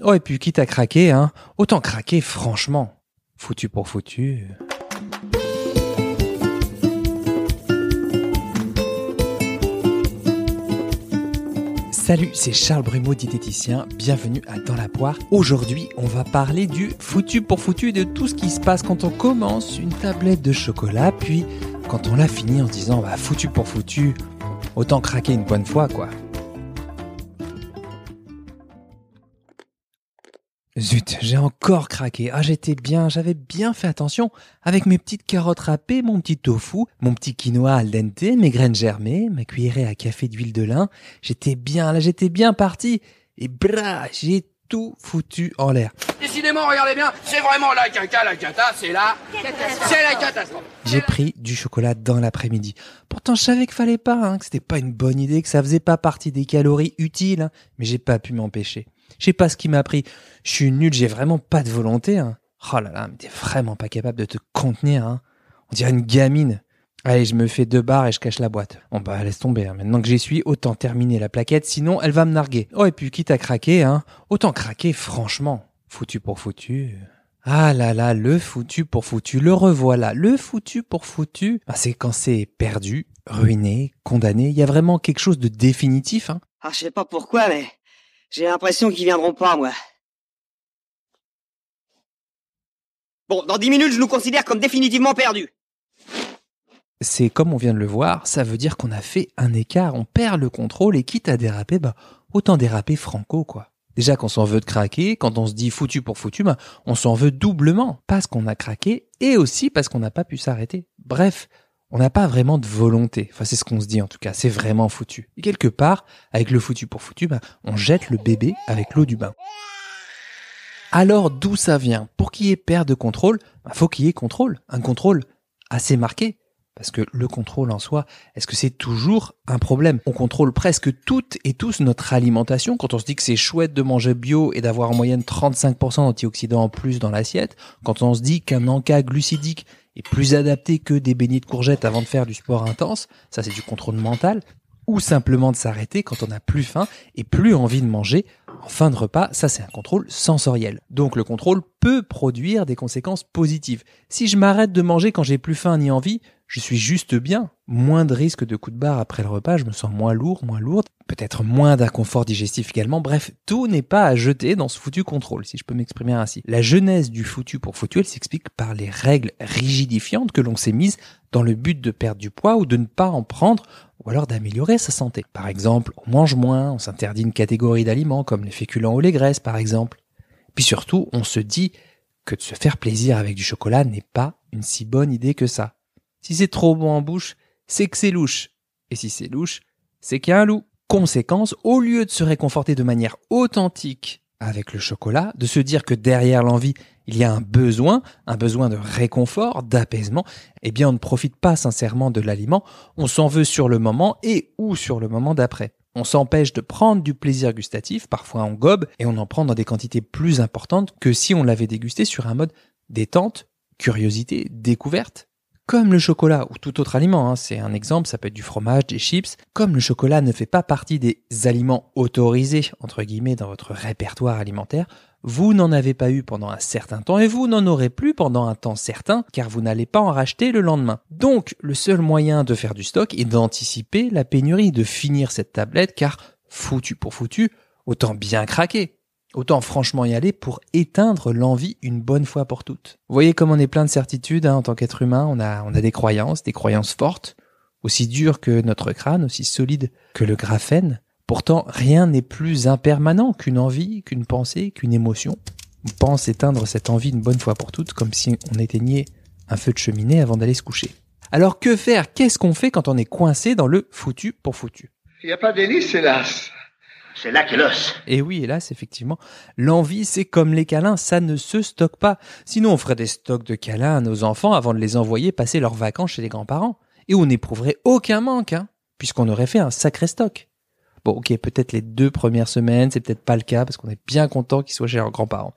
Oh, et puis quitte à craquer, hein, autant craquer franchement. Foutu pour foutu. Salut, c'est Charles Brumeau, diététicien. Bienvenue à Dans la poire. Aujourd'hui, on va parler du foutu pour foutu et de tout ce qui se passe quand on commence une tablette de chocolat, puis quand on l'a fini en disant bah foutu pour foutu, autant craquer une bonne fois quoi. Zut, j'ai encore craqué. Ah, j'étais bien, j'avais bien fait attention avec mes petites carottes râpées, mon petit tofu, mon petit quinoa al dente, mes graines germées, ma cuillerée à café d'huile de lin. J'étais bien, là, j'étais bien parti. Et bra, j'ai tout foutu en l'air. Décidément, regardez bien, c'est vraiment la caca, la cata, c'est la... C'est la catastrophe. J'ai pris du chocolat dans l'après-midi. Pourtant, je savais qu'il fallait pas, hein, que c'était pas une bonne idée, que ça faisait pas partie des calories utiles, hein, mais j'ai pas pu m'empêcher. Je sais pas ce qui m'a pris. Je suis nul, j'ai vraiment pas de volonté. Hein. Oh là là, mais t'es vraiment pas capable de te contenir. Hein. On dirait une gamine. Allez, je me fais deux barres et je cache la boîte. Bon bah laisse tomber. Hein. Maintenant que j'y suis, autant terminer la plaquette, sinon elle va me narguer. Oh et puis quitte à craquer, hein, autant craquer franchement. Foutu pour foutu. Ah là là, le foutu pour foutu, le revoilà. Le foutu pour foutu, ah, c'est quand c'est perdu, ruiné, condamné. Il y a vraiment quelque chose de définitif. Hein. Ah, je sais pas pourquoi, mais j'ai l'impression qu'ils viendront pas, moi. Bon, dans dix minutes, je nous considère comme définitivement perdus. C'est comme on vient de le voir, ça veut dire qu'on a fait un écart, on perd le contrôle et quitte à déraper, bah, autant déraper franco, quoi. Déjà qu'on s'en veut de craquer, quand on se dit foutu pour foutu, bah, on s'en veut doublement, parce qu'on a craqué et aussi parce qu'on n'a pas pu s'arrêter. Bref, on n'a pas vraiment de volonté. Enfin, c'est ce qu'on se dit en tout cas. C'est vraiment foutu. Et quelque part, avec le foutu pour foutu, bah, on jette le bébé avec l'eau du bain. Alors, d'où ça vient? Pour qu'il y ait perte de contrôle, bah, faut qu'il y ait contrôle. Un contrôle assez marqué. Parce que le contrôle en soi, est-ce que c'est toujours un problème? On contrôle presque toutes et tous notre alimentation. Quand on se dit que c'est chouette de manger bio et d'avoir en moyenne 35% d'antioxydants en plus dans l'assiette, quand on se dit qu'un encas glucidique est plus adapté que des beignets de courgettes avant de faire du sport intense, ça c'est du contrôle mental, ou simplement de s'arrêter quand on n'a plus faim et plus envie de manger en fin de repas, ça c'est un contrôle sensoriel. Donc le contrôle peut produire des conséquences positives. Si je m'arrête de manger quand j'ai plus faim ni envie, je suis juste bien. Moins de risque de coups de barre après le repas, je me sens moins lourd, moins lourde, peut-être moins d'inconfort digestif également. Bref, tout n'est pas à jeter dans ce foutu contrôle, si je peux m'exprimer ainsi. La genèse du foutu pour foutu, elle s'explique par les règles rigidifiantes que l'on s'est mises dans le but de perdre du poids ou de ne pas en prendre ou alors d'améliorer sa santé. Par exemple, on mange moins, on s'interdit une catégorie d'aliments comme les féculents ou les graisses par exemple. Puis surtout, on se dit que de se faire plaisir avec du chocolat n'est pas une si bonne idée que ça. Si c'est trop bon en bouche, c'est que c'est louche. Et si c'est louche, c'est qu'il y a un loup. Conséquence, au lieu de se réconforter de manière authentique avec le chocolat, de se dire que derrière l'envie, il y a un besoin, un besoin de réconfort, d'apaisement, eh bien on ne profite pas sincèrement de l'aliment, on s'en veut sur le moment et ou sur le moment d'après. On s'empêche de prendre du plaisir gustatif, parfois en gobe, et on en prend dans des quantités plus importantes que si on l'avait dégusté sur un mode détente, curiosité, découverte. Comme le chocolat ou tout autre aliment, hein, c'est un exemple, ça peut être du fromage, des chips, comme le chocolat ne fait pas partie des aliments autorisés, entre guillemets, dans votre répertoire alimentaire, vous n'en avez pas eu pendant un certain temps et vous n'en aurez plus pendant un temps certain car vous n'allez pas en racheter le lendemain. Donc le seul moyen de faire du stock est d'anticiper la pénurie, de finir cette tablette car foutu pour foutu, autant bien craquer. Autant franchement y aller pour éteindre l'envie une bonne fois pour toutes. Vous voyez comme on est plein de certitudes hein, en tant qu'être humain, on a, on a des croyances, des croyances fortes, aussi dures que notre crâne, aussi solides que le graphène. Pourtant, rien n'est plus impermanent qu'une envie, qu'une pensée, qu'une émotion. On pense éteindre cette envie une bonne fois pour toutes, comme si on éteignait un feu de cheminée avant d'aller se coucher. Alors que faire? Qu'est-ce qu'on fait quand on est coincé dans le foutu pour foutu? Il n'y a pas d'hélice, hélas. C'est là. Et oui, hélas, effectivement, l'envie, c'est comme les câlins, ça ne se stocke pas. Sinon, on ferait des stocks de câlins à nos enfants avant de les envoyer passer leurs vacances chez les grands-parents. Et on n'éprouverait aucun manque, hein, puisqu'on aurait fait un sacré stock. Bon, ok, peut-être les deux premières semaines, c'est peut-être pas le cas, parce qu'on est bien content qu'ils soient chez leurs grands-parents.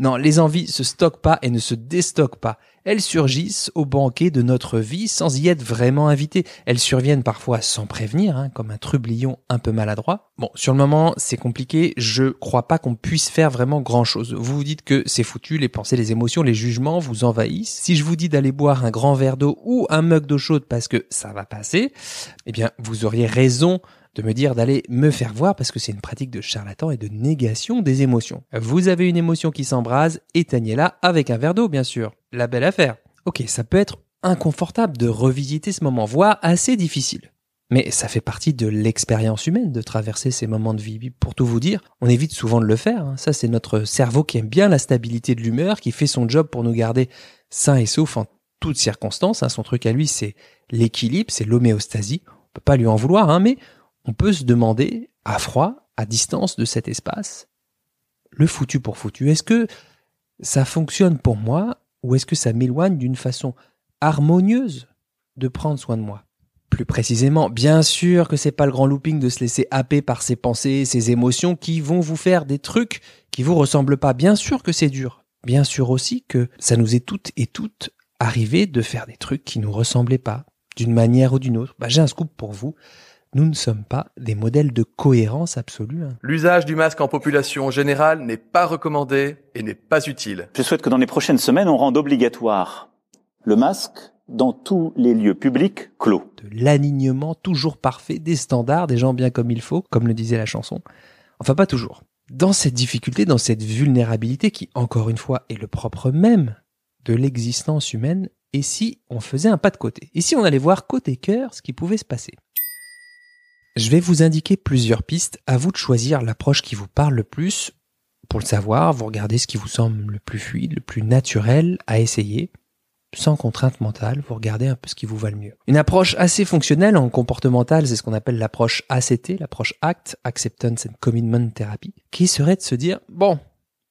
Non, les envies se stockent pas et ne se déstockent pas. Elles surgissent au banquet de notre vie sans y être vraiment invitées. Elles surviennent parfois sans prévenir, hein, comme un trublion un peu maladroit. Bon, sur le moment, c'est compliqué. Je crois pas qu'on puisse faire vraiment grand chose. Vous vous dites que c'est foutu, les pensées, les émotions, les jugements vous envahissent. Si je vous dis d'aller boire un grand verre d'eau ou un mug d'eau chaude parce que ça va passer, eh bien, vous auriez raison de me dire d'aller me faire voir parce que c'est une pratique de charlatan et de négation des émotions. Vous avez une émotion qui s'embrase, éteignez-la avec un verre d'eau, bien sûr. La belle affaire. Ok, ça peut être inconfortable de revisiter ce moment, voire assez difficile. Mais ça fait partie de l'expérience humaine de traverser ces moments de vie. Pour tout vous dire, on évite souvent de le faire. hein. Ça, c'est notre cerveau qui aime bien la stabilité de l'humeur, qui fait son job pour nous garder sains et saufs en toutes circonstances. hein. Son truc à lui, c'est l'équilibre, c'est l'homéostasie. On peut pas lui en vouloir, hein, mais on peut se demander, à froid, à distance de cet espace, le foutu pour foutu, est-ce que ça fonctionne pour moi ou est-ce que ça m'éloigne d'une façon harmonieuse de prendre soin de moi? Plus précisément, bien sûr que c'est pas le grand looping de se laisser happer par ses pensées, ses émotions qui vont vous faire des trucs qui vous ressemblent pas. Bien sûr que c'est dur. Bien sûr aussi que ça nous est toutes et toutes arrivé de faire des trucs qui nous ressemblaient pas, d'une manière ou d'une autre. Bah, j'ai un scoop pour vous nous ne sommes pas des modèles de cohérence absolue. hein. L'usage du masque en population générale n'est pas recommandé et n'est pas utile. Je souhaite que dans les prochaines semaines, on rende obligatoire le masque dans tous les lieux publics clos. De l'alignement toujours parfait des standards, des gens bien comme il faut, comme le disait la chanson. Enfin, pas toujours. Dans cette difficulté, dans cette vulnérabilité qui, encore une fois, est le propre même de l'existence humaine, et si on faisait un pas de côté? Et si on allait voir côté cœur ce qui pouvait se passer? Je vais vous indiquer plusieurs pistes, à vous de choisir l'approche qui vous parle le plus. Pour le savoir, vous regardez ce qui vous semble le plus fluide, le plus naturel à essayer. Sans contrainte mentale, vous regardez un peu ce qui vous va le mieux. Une approche assez fonctionnelle en comportemental, c'est ce qu'on appelle l'approche ACT, l'approche ACT, Acceptance and Commitment Therapy, qui serait de se dire, bon,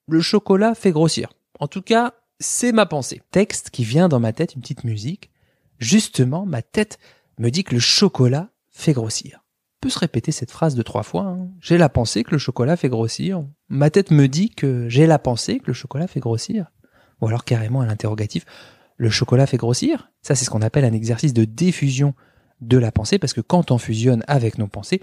le chocolat fait grossir. En tout cas, c'est ma pensée. Texte qui vient dans ma tête, une petite musique. Justement, ma tête me dit que le chocolat fait grossir. Peut se répéter cette phrase de trois fois. hein. J'ai la pensée que le chocolat fait grossir. Ma tête me dit que j'ai la pensée que le chocolat fait grossir. Ou alors carrément à l'interrogatif, le chocolat fait grossir. Ça, c'est ce qu'on appelle un exercice de diffusion de la pensée, parce que quand on fusionne avec nos pensées,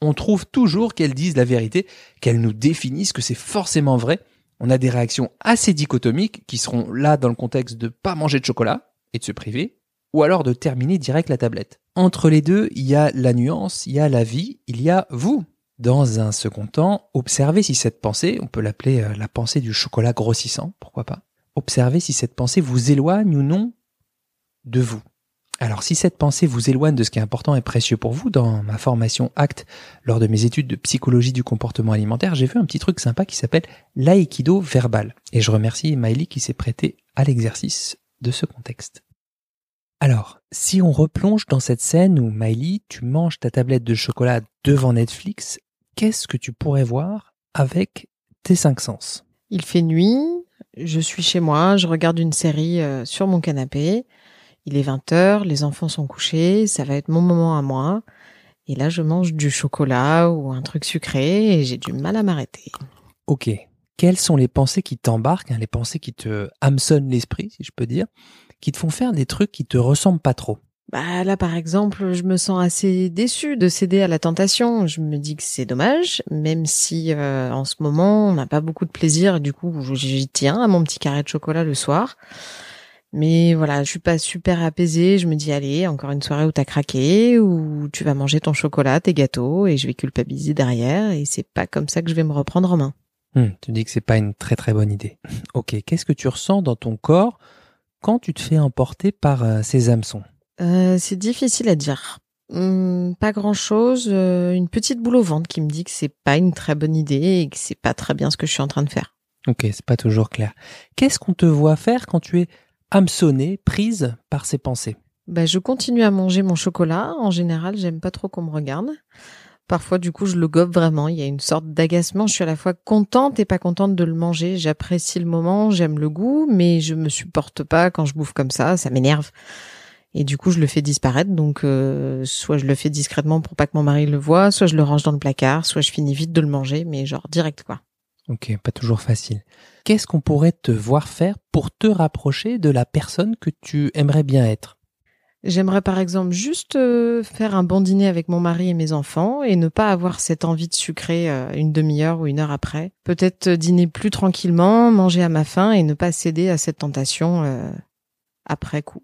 on trouve toujours qu'elles disent la vérité, qu'elles nous définissent, que c'est forcément vrai. On a des réactions assez dichotomiques qui seront là dans le contexte de pas manger de chocolat et de se priver, ou alors de terminer direct la tablette. Entre les deux, il y a la nuance, il y a la vie, il y a vous. Dans un second temps, observez si cette pensée, on peut l'appeler euh, la pensée du chocolat grossissant, pourquoi pas, observez si cette pensée vous éloigne ou non de vous. Alors si cette pensée vous éloigne de ce qui est important et précieux pour vous, dans ma formation ACT, lors de mes études de psychologie du comportement alimentaire, j'ai vu un petit truc sympa qui s'appelle l'aïkido verbal. Et je remercie Maëlie qui s'est prêtée à l'exercice de ce contexte. Alors, si on replonge dans cette scène où Miley, tu manges ta tablette de chocolat devant Netflix, qu'est-ce que tu pourrais voir avec tes cinq sens? Il fait nuit, je suis chez moi, je regarde une série euh, sur mon canapé. Il est 20h, les enfants sont couchés, ça va être mon moment à moi. Et là, je mange du chocolat ou un truc sucré et j'ai du mal à m'arrêter. Ok. Quelles sont les pensées qui t'embarquent, hein, les pensées qui te hameçonnent l'esprit, si je peux dire, qui te font faire des trucs qui te ressemblent pas trop Bah là, par exemple, je me sens assez déçue de céder à la tentation. Je me dis que c'est dommage, même si euh, en ce moment, on n'a pas beaucoup de plaisir. Du coup, j'y tiens à mon petit carré de chocolat le soir. Mais voilà, je suis pas super apaisée. Je me dis, allez, encore une soirée où t'as craqué, où tu vas manger ton chocolat, tes gâteaux, et je vais culpabiliser derrière. Et c'est pas comme ça que je vais me reprendre en main. Hmm, Tu dis que c'est pas une très très bonne idée. Ok. Qu'est-ce que tu ressens dans ton corps quand tu te fais emporter par euh, ces hameçons? Euh, c'est difficile à dire. Hum, pas grand chose. une petite boule au ventre qui me dit que c'est pas une très bonne idée et que c'est pas très bien ce que je suis en train de faire. Ok, c'est pas toujours clair. Qu'est-ce qu'on te voit faire quand tu es hameçonnée, prise par ces pensées? Bah, je continue à manger mon chocolat. En général, j'aime pas trop qu'on me regarde. Parfois, du coup, je le gobe vraiment. Il y a une sorte d'agacement. Je suis à la fois contente et pas contente de le manger. J'apprécie le moment, j'aime le goût, mais je me supporte pas quand je bouffe comme ça. Ça m'énerve. Et du coup, je le fais disparaître. Donc, euh, soit je le fais discrètement pour pas que mon mari le voie, soit je le range dans le placard, soit je finis vite de le manger, mais genre direct quoi. Ok, pas toujours facile. Qu'est-ce qu'on pourrait te voir faire pour te rapprocher de la personne que tu aimerais bien être? J'aimerais par exemple juste euh, faire un bon dîner avec mon mari et mes enfants et ne pas avoir cette envie de sucrer euh, une demi-heure ou une heure après. Peut-être euh, dîner plus tranquillement, manger à ma faim et ne pas céder à cette tentation après coup.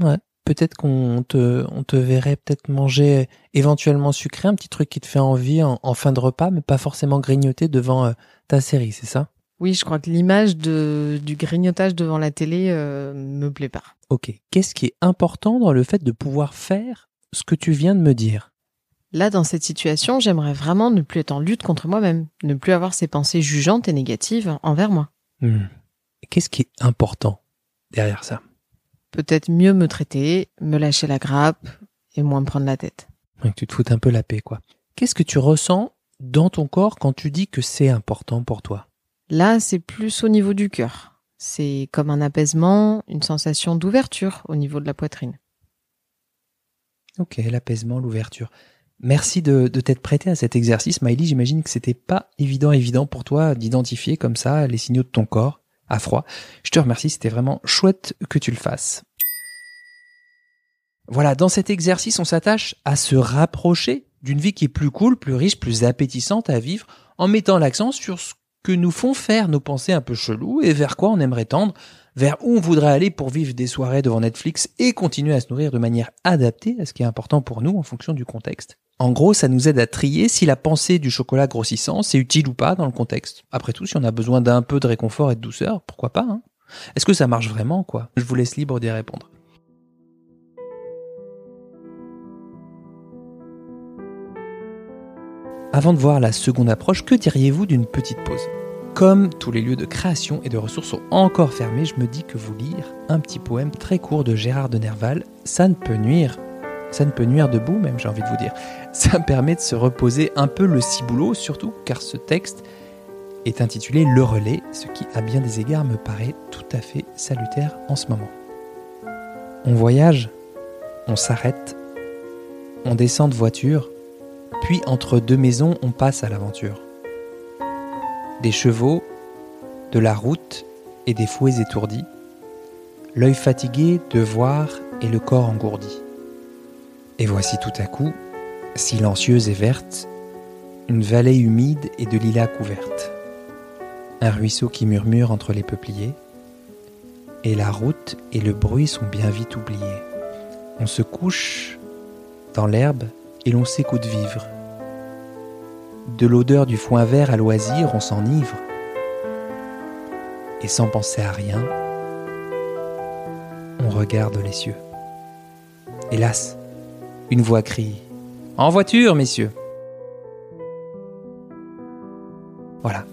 Ouais. Peut-être qu'on te, on te verrait peut-être manger éventuellement sucré, un petit truc qui te fait envie en, fin de repas, mais pas forcément grignoter devant ta série, c'est ça? Oui, je crois que l'image de, du grignotage devant la télé euh, me plaît pas. Ok. Qu'est-ce qui est important dans le fait de pouvoir faire ce que tu viens de me dire? Là, dans cette situation, j'aimerais vraiment ne plus être en lutte contre moi-même, ne plus avoir ces pensées jugeantes et négatives envers moi. Hmm. Qu'est-ce qui est important derrière ça? Peut-être mieux me traiter, me lâcher la grappe et moins me prendre la tête. Ouais, Que tu te foutes un peu la paix, quoi. Qu'est-ce que tu ressens dans ton corps quand tu dis que c'est important pour toi? Là, c'est plus au niveau du cœur. C'est comme un apaisement, une sensation d'ouverture au niveau de la poitrine. Ok, l'apaisement, l'ouverture. Merci de, t'être prêté à cet exercice, Miley. J'imagine que c'était pas évident, évident pour toi d'identifier comme ça les signaux de ton corps à froid. Je te remercie, c'était vraiment chouette que tu le fasses. Voilà, dans cet exercice, on s'attache à se rapprocher d'une vie qui est plus cool, plus riche, plus appétissante à vivre, en mettant l'accent sur ce que nous font faire nos pensées un peu cheloues et vers quoi on aimerait tendre, vers où on voudrait aller pour vivre des soirées devant Netflix et continuer à se nourrir de manière adaptée à ce qui est important pour nous en fonction du contexte. En gros, ça nous aide à trier si la pensée du chocolat grossissant, c'est utile ou pas dans le contexte. Après tout, si on a besoin d'un peu de réconfort et de douceur, pourquoi pas hein? Est-ce que ça marche vraiment, quoi? Je vous laisse libre d'y répondre. Avant de voir la seconde approche, que diriez-vous d'une petite pause? Comme tous les lieux de création et de ressources sont encore fermés, je me dis que vous lire un petit poème très court de Gérard de Nerval, ça ne peut nuire. Ça ne peut nuire debout même, j'ai envie de vous dire. Ça permet de se reposer un peu le ciboulot, surtout car ce texte est intitulé Le relais, ce qui à bien des égards me paraît tout à fait salutaire en ce moment. On voyage, on s'arrête, on descend de voiture, puis entre deux maisons on passe à l'aventure. Des chevaux, de la route et des fouets étourdis, l'œil fatigué de voir et le corps engourdi. Et voici tout à coup, silencieuse et verte, une vallée humide et de lilas couverte, un ruisseau qui murmure entre les peupliers, et la route et le bruit sont bien vite oubliés. On se couche dans l'herbe et l'on s'écoute vivre. De l'odeur du foin vert à loisir, on s'enivre. Et sans penser à rien, on regarde les cieux. Hélas, une voix crie En voiture, messieurs Voilà,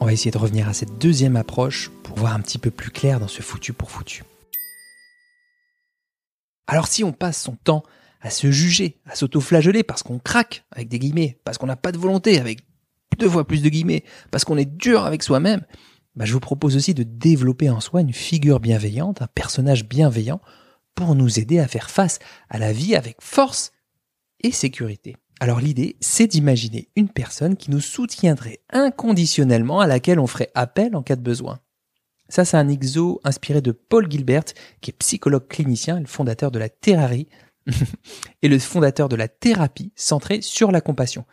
on va essayer de revenir à cette deuxième approche pour voir un petit peu plus clair dans ce foutu pour foutu. Alors si on passe son temps à se juger, à s'auto-flageller parce qu'on craque, avec des guillemets, parce qu'on n'a pas de volonté, avec deux fois plus de guillemets, parce qu'on est dur avec soi-même, bah, je vous propose aussi de développer en soi une figure bienveillante, un personnage bienveillant, pour nous aider à faire face à la vie avec force et sécurité. Alors l'idée, c'est d'imaginer une personne qui nous soutiendrait inconditionnellement, à laquelle on ferait appel en cas de besoin. Ça, c'est un exo inspiré de Paul Gilbert, qui est psychologue clinicien et le fondateur de la Terrarie, et le fondateur de la thérapie centrée sur la compassion.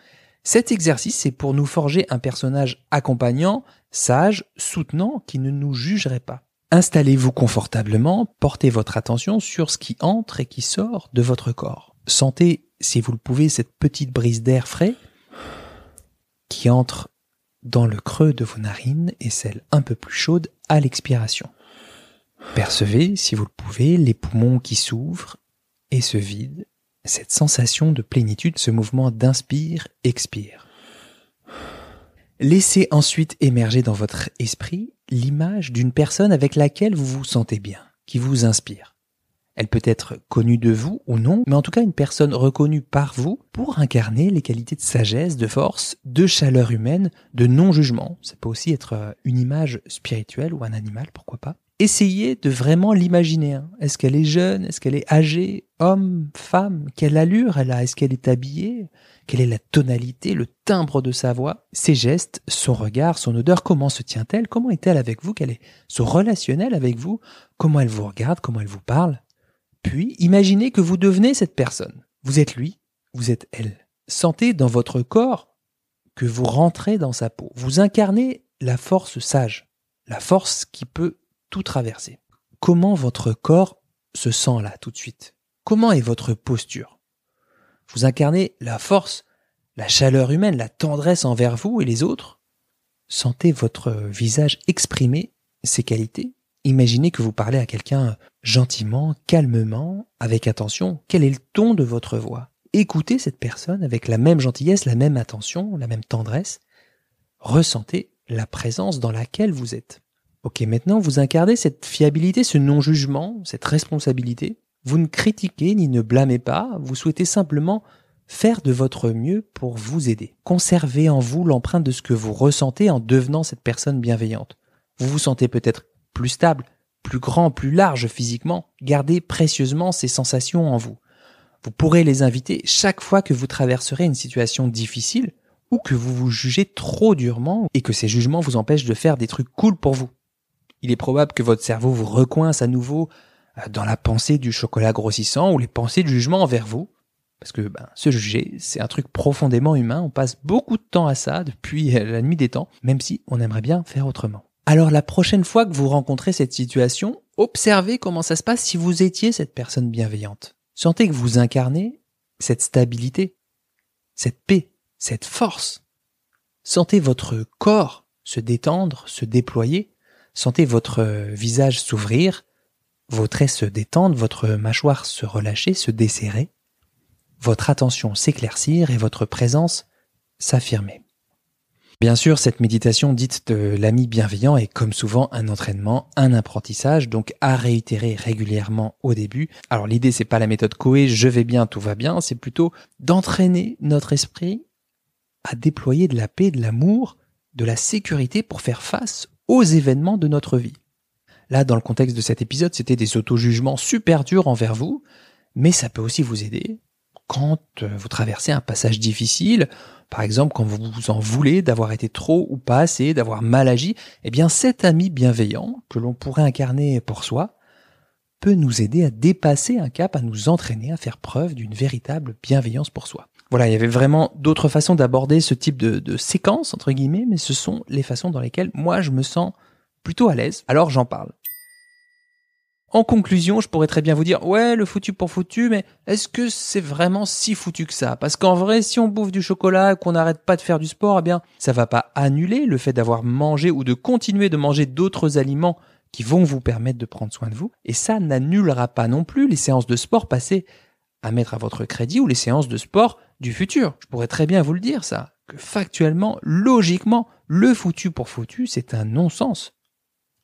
Cet exercice, c'est pour nous forger un personnage accompagnant, sage, soutenant, qui ne nous jugerait pas. Installez-vous confortablement, portez votre attention sur ce qui entre et qui sort de votre corps. Sentez, si vous le pouvez, cette petite brise d'air frais qui entre dans le creux de vos narines et celle un peu plus chaude à l'expiration. Percevez, si vous le pouvez, les poumons qui s'ouvrent et se vident, cette sensation de plénitude, ce mouvement d'inspire-expire. Laissez ensuite émerger dans votre esprit l'image d'une personne avec laquelle vous vous sentez bien, qui vous inspire. Elle peut être connue de vous ou non, mais en tout cas une personne reconnue par vous pour incarner les qualités de sagesse, de force, de chaleur humaine, de non-jugement. Ça peut aussi être euh, une image spirituelle ou un animal, pourquoi pas. Essayez de vraiment l'imaginer. hein. Est-ce qu'elle est jeune? Est-ce qu'elle est âgée? Homme, femme, quelle allure elle a? Est-ce qu'elle est habillée? Quelle est la tonalité, le timbre de sa voix? Ses gestes, son regard, son odeur, comment se tient-elle? Comment est-elle avec vous? Quel est son relationnel avec vous? Comment elle vous regarde? Comment elle vous parle? Puis, imaginez que vous devenez cette personne. Vous êtes lui, vous êtes elle. Sentez dans votre corps que vous rentrez dans sa peau. Vous incarnez la force sage, la force qui peut tout traverser. Comment votre corps se sent là tout de suite? Comment est votre posture? Vous incarnez la force, la chaleur humaine, la tendresse envers vous et les autres? Sentez votre visage exprimer ces qualités? Imaginez que vous parlez à quelqu'un gentiment, calmement, avec attention. Quel est le ton de votre voix? Écoutez cette personne avec la même gentillesse, la même attention, la même tendresse. Ressentez la présence dans laquelle vous êtes. Ok, maintenant vous incarnez cette fiabilité, ce non-jugement, cette responsabilité. Vous ne critiquez ni ne blâmez pas, vous souhaitez simplement faire de votre mieux pour vous aider. Conservez en vous l'empreinte de ce que vous ressentez en devenant cette personne bienveillante. Vous vous sentez peut-être plus stable, plus grand, plus large physiquement. Gardez précieusement ces sensations en vous. Vous pourrez les inviter chaque fois que vous traverserez une situation difficile ou que vous vous jugez trop durement et que ces jugements vous empêchent de faire des trucs cool pour vous. Il est probable que votre cerveau vous recoince à nouveau dans la pensée du chocolat grossissant ou les pensées de jugement envers vous. Parce que ben, se juger, c'est un truc profondément humain. On passe beaucoup de temps à ça depuis la nuit des temps, même si on aimerait bien faire autrement. Alors la prochaine fois que vous rencontrez cette situation, observez comment ça se passe si vous étiez cette personne bienveillante. Sentez que vous incarnez cette stabilité, cette paix, cette force. Sentez votre corps se détendre, se déployer. Sentez votre visage s'ouvrir, vos traits se détendre, votre mâchoire se relâcher, se desserrer, votre attention s'éclaircir et votre présence s'affirmer. Bien sûr, cette méditation dite de l'ami bienveillant est comme souvent un entraînement, un apprentissage, donc à réitérer régulièrement au début. Alors l'idée c'est pas la méthode Coé, je vais bien, tout va bien, c'est plutôt d'entraîner notre esprit à déployer de la paix, de l'amour, de la sécurité pour faire face aux événements de notre vie. Là, dans le contexte de cet épisode, c'était des auto-jugements super durs envers vous, mais ça peut aussi vous aider quand euh, vous traversez un passage difficile, par exemple quand vous vous en voulez d'avoir été trop ou pas assez, d'avoir mal agi, eh bien cet ami bienveillant que l'on pourrait incarner pour soi peut nous aider à dépasser un cap, à nous entraîner à faire preuve d'une véritable bienveillance pour soi. Voilà, il y avait vraiment d'autres façons d'aborder ce type de, de séquence, entre guillemets, mais ce sont les façons dans lesquelles moi je me sens plutôt à l'aise, alors j'en parle. En conclusion, je pourrais très bien vous dire, ouais, le foutu pour foutu, mais est-ce que c'est vraiment si foutu que ça? Parce qu'en vrai, si on bouffe du chocolat, qu'on n'arrête pas de faire du sport, eh bien, ça va pas annuler le fait d'avoir mangé ou de continuer de manger d'autres aliments qui vont vous permettre de prendre soin de vous. Et ça n'annulera pas non plus les séances de sport passées à mettre à votre crédit ou les séances de sport du futur. Je pourrais très bien vous le dire, ça. Que factuellement, logiquement, le foutu pour foutu, c'est un non-sens.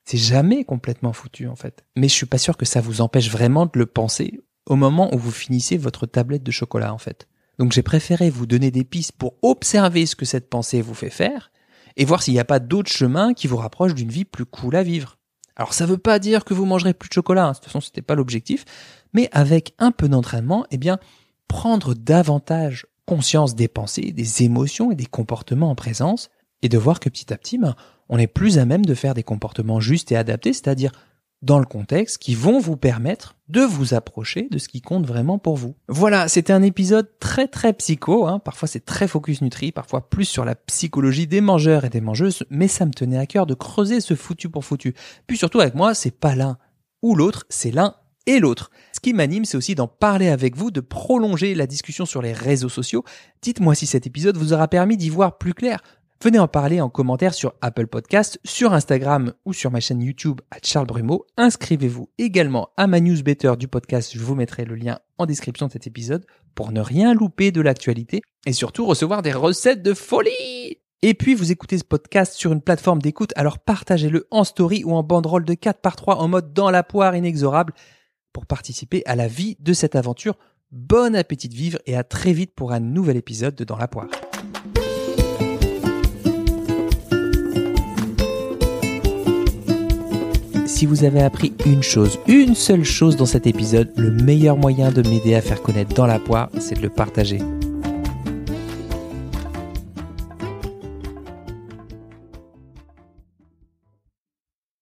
C'est jamais complètement foutu en fait. Mais je suis pas sûr que ça vous empêche vraiment de le penser au moment où vous finissez votre tablette de chocolat en fait. Donc j'ai préféré vous donner des pistes pour observer ce que cette pensée vous fait faire et voir s'il n'y a pas d'autres chemins qui vous rapprochent d'une vie plus cool à vivre. Alors ça veut pas dire que vous mangerez plus de chocolat, hein. de toute façon c'était pas l'objectif, mais avec un peu d'entraînement, eh bien prendre davantage conscience des pensées, des émotions et des comportements en présence et de voir que petit à petit, ben, on est plus à même de faire des comportements justes et adaptés, c'est-à-dire dans le contexte, qui vont vous permettre de vous approcher de ce qui compte vraiment pour vous. Voilà, c'était un épisode très très psycho, hein. parfois c'est très focus nutri, parfois plus sur la psychologie des mangeurs et des mangeuses, mais ça me tenait à cœur de creuser ce foutu pour foutu. Puis surtout avec moi, c'est pas l'un ou l'autre, c'est l'un et l'autre. Ce qui m'anime, c'est aussi d'en parler avec vous, de prolonger la discussion sur les réseaux sociaux. Dites-moi si cet épisode vous aura permis d'y voir plus clair, Venez en parler en commentaire sur Apple Podcast, sur Instagram ou sur ma chaîne YouTube à Charles Brumeau. Inscrivez-vous également à ma newsletter du podcast, je vous mettrai le lien en description de cet épisode pour ne rien louper de l'actualité et surtout recevoir des recettes de folie. Et puis vous écoutez ce podcast sur une plateforme d'écoute, alors partagez-le en story ou en banderole de 4 par 3 en mode dans la poire inexorable pour participer à la vie de cette aventure. Bon appétit de vivre et à très vite pour un nouvel épisode de Dans la poire. Si vous avez appris une chose, une seule chose dans cet épisode, le meilleur moyen de m'aider à faire connaître dans la poire, c'est de le partager.